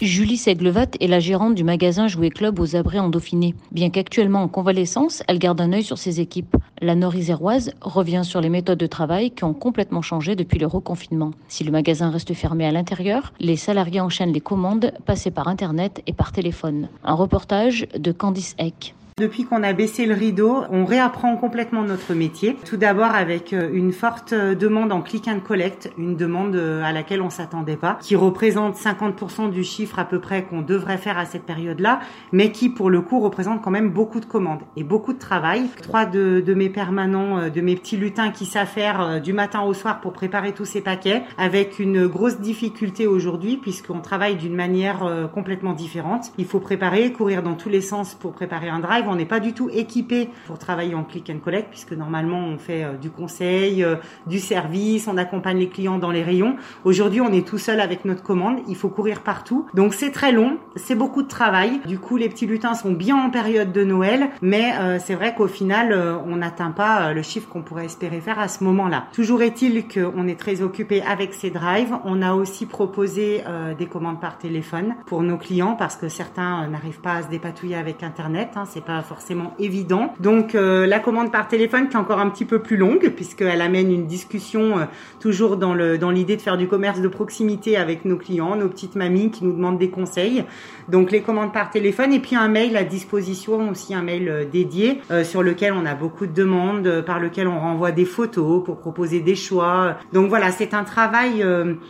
Julie Seglevat est la gérante du magasin Jouet Club aux Abrets en Dauphiné. Bien qu'actuellement en convalescence, elle garde un œil sur ses équipes. La Nord-Iséroise revient sur les méthodes de travail qui ont complètement changé depuis le reconfinement. Si le magasin reste fermé à l'intérieur, les salariés enchaînent les commandes passées par Internet et par téléphone. Un reportage de Candice Eck. Depuis qu'on a baissé le rideau, on réapprend complètement notre métier. Tout d'abord avec euh, une forte euh, demande en click and collect, une demande euh, à laquelle on s'attendait pas, qui représente 50% du chiffre à peu près qu'on devrait faire à cette période-là, mais qui pour le coup représente quand même beaucoup de commandes et beaucoup de travail. Trois de, de mes permanents, de mes petits lutins qui faire du matin au soir pour préparer tous ces paquets, avec une grosse difficulté aujourd'hui puisqu'on travaille d'une manière complètement différente. Il faut préparer, courir dans tous les sens pour préparer un drive on n'est pas du tout équipé pour travailler en click and collect puisque normalement on fait euh, du conseil, euh, du service, on accompagne les clients dans les rayons. Aujourd'hui, on est tout seul avec notre commande, il faut courir partout. Donc c'est très long, c'est beaucoup de travail. Du coup, les petits lutins sont bien en période de Noël, mais euh, c'est vrai qu'au final, on n'atteint pas le chiffre qu'on pourrait espérer faire à ce moment-là. Toujours est-il qu'on est très occupé avec ces drives. On a aussi proposé des commandes par téléphone pour nos clients parce que certains n'arrivent pas à se dépatouiller avec Internet. Hein, forcément évident. Donc euh, la commande par téléphone qui est encore un petit peu plus longue puisqu'elle amène une discussion euh, toujours dans le dans l'idée de faire du commerce de proximité avec nos clients, nos petites mamies qui nous demandent des conseils. Donc les commandes par téléphone et puis un mail à disposition aussi un mail euh, dédié sur lequel on a beaucoup de demandes par lequel on renvoie des photos pour proposer des choix. Donc voilà, c'est un travail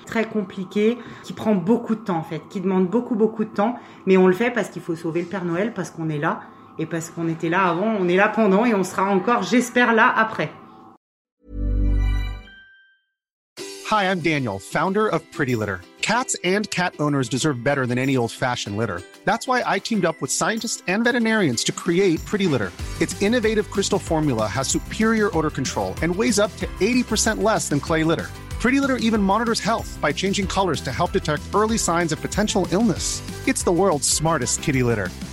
très compliqué qui prend beaucoup de temps en fait, qui demande beaucoup beaucoup de temps, mais on le fait parce qu'il faut sauver le Père Noël parce qu'on est là Et parce qu'on était là avant, on est là pendant et on sera encore, j'espère, là après. Hi, I'm Daniel, founder of Pretty Litter. Cats and cat owners deserve better than any old-fashioned litter. That's why I teamed up with scientists and veterinarians to create Pretty Litter. Its innovative crystal formula has superior odor control and weighs up to 80% less than clay litter. Pretty Litter even monitors health by changing colors to help detect early signs of potential illness. It's the world's smartest kitty litter.